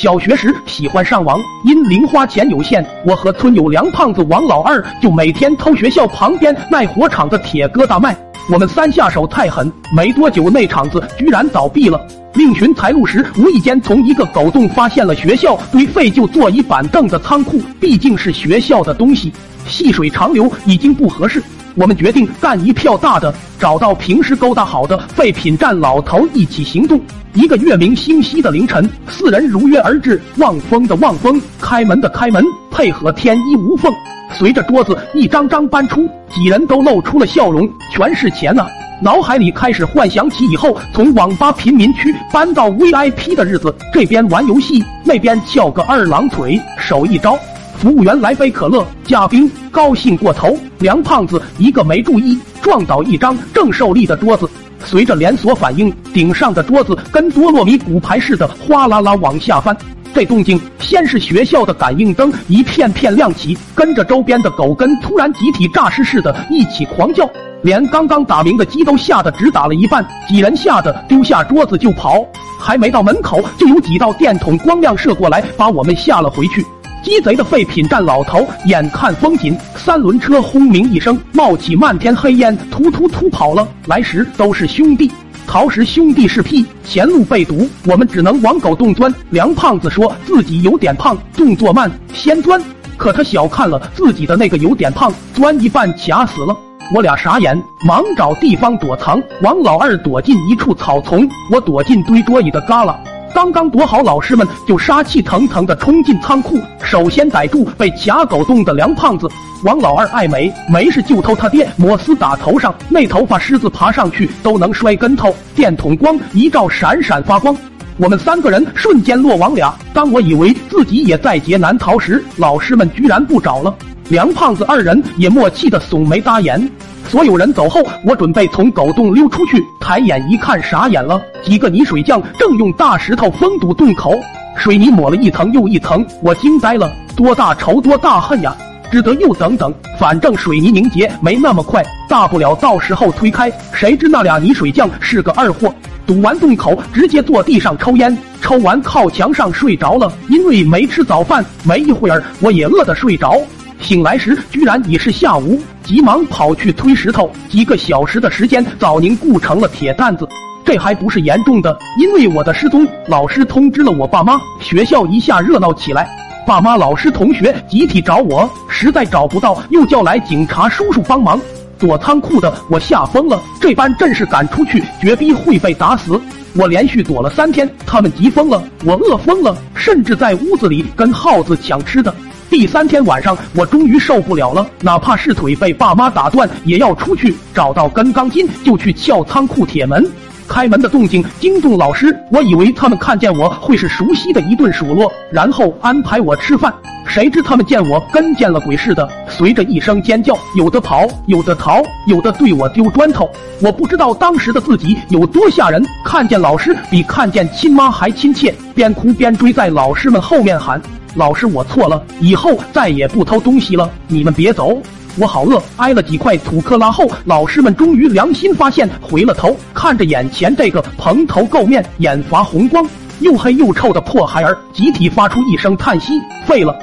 小学时喜欢上网，因零花钱有限，我和村友梁胖子、王老二就每天偷学校旁边卖火场的铁疙瘩卖。我们三下手太狠，没多久那厂子居然倒闭了。另寻财路时，无意间从一个狗洞发现了学校堆废旧座椅板凳的仓库，毕竟是学校的东西，细水长流已经不合适。我们决定干一票大的，找到平时勾搭好的废品站老头一起行动。一个月明星稀的凌晨，四人如约而至，望风的望风，开门的开门，配合天衣无缝。随着桌子一张张搬出，几人都露出了笑容，全是钱啊！脑海里开始幻想起以后从网吧贫民区搬到 VIP 的日子，这边玩游戏，那边翘个二郎腿，手一招，服务员来杯可乐，加冰。高兴过头，梁胖子一个没注意，撞倒一张正受力的桌子，随着连锁反应，顶上的桌子跟多洛米骨牌似的哗啦啦往下翻。这动静先是学校的感应灯一片片亮起，跟着周边的狗跟突然集体诈尸似的，一起狂叫，连刚刚打鸣的鸡都吓得只打了一半，几人吓得丢下桌子就跑，还没到门口，就有几道电筒光亮射过来，把我们吓了回去。鸡贼的废品站老头眼看风紧，三轮车轰鸣一声，冒起漫天黑烟，突突突跑了。来时都是兄弟。逃时兄弟是屁，前路被堵，我们只能往狗洞钻。梁胖子说自己有点胖，动作慢，先钻。可他小看了自己的那个有点胖，钻一半卡死了。我俩傻眼，忙找地方躲藏。王老二躲进一处草丛，我躲进堆桌椅的旮旯。刚刚躲好，老师们就杀气腾腾的冲进仓库，首先逮住被卡狗洞的梁胖子。王老二爱美，没事就偷他爹摩斯打头上，那头发狮子爬上去都能摔跟头。电筒光一照，闪闪发光。我们三个人瞬间落网俩。当我以为自己也在劫难逃时，老师们居然不找了。梁胖子二人也默契的耸眉搭眼。所有人走后，我准备从狗洞溜出去，抬眼一看，傻眼了。几个泥水匠正用大石头封堵洞口，水泥抹了一层又一层，我惊呆了。多大仇多大恨呀！只得又等等，反正水泥凝结没那么快，大不了到时候推开。谁知那俩泥水匠是个二货，堵完洞口直接坐地上抽烟，抽完靠墙上睡着了。因为没吃早饭，没一会儿我也饿得睡着。醒来时居然已是下午，急忙跑去推石头，几个小时的时间早凝固成了铁蛋子。这还不是严重的，因为我的失踪，老师通知了我爸妈，学校一下热闹起来。爸妈、老师、同学集体找我，实在找不到，又叫来警察叔叔帮忙。躲仓库的我吓疯了，这般阵势赶出去，绝逼会被打死。我连续躲了三天，他们急疯了，我饿疯了，甚至在屋子里跟耗子抢吃的。第三天晚上，我终于受不了了，哪怕是腿被爸妈打断，也要出去找到根钢筋，就去撬仓库铁门。开门的动静惊动老师，我以为他们看见我会是熟悉的一顿数落，然后安排我吃饭。谁知他们见我跟见了鬼似的，随着一声尖叫，有的跑，有的逃，有的对我丢砖头。我不知道当时的自己有多吓人，看见老师比看见亲妈还亲切，边哭边追在老师们后面喊：“老师，我错了，以后再也不偷东西了，你们别走。”我好饿，挨了几块土克拉后，老师们终于良心发现，回了头，看着眼前这个蓬头垢面、眼发红光、又黑又臭的破孩儿，集体发出一声叹息：废了。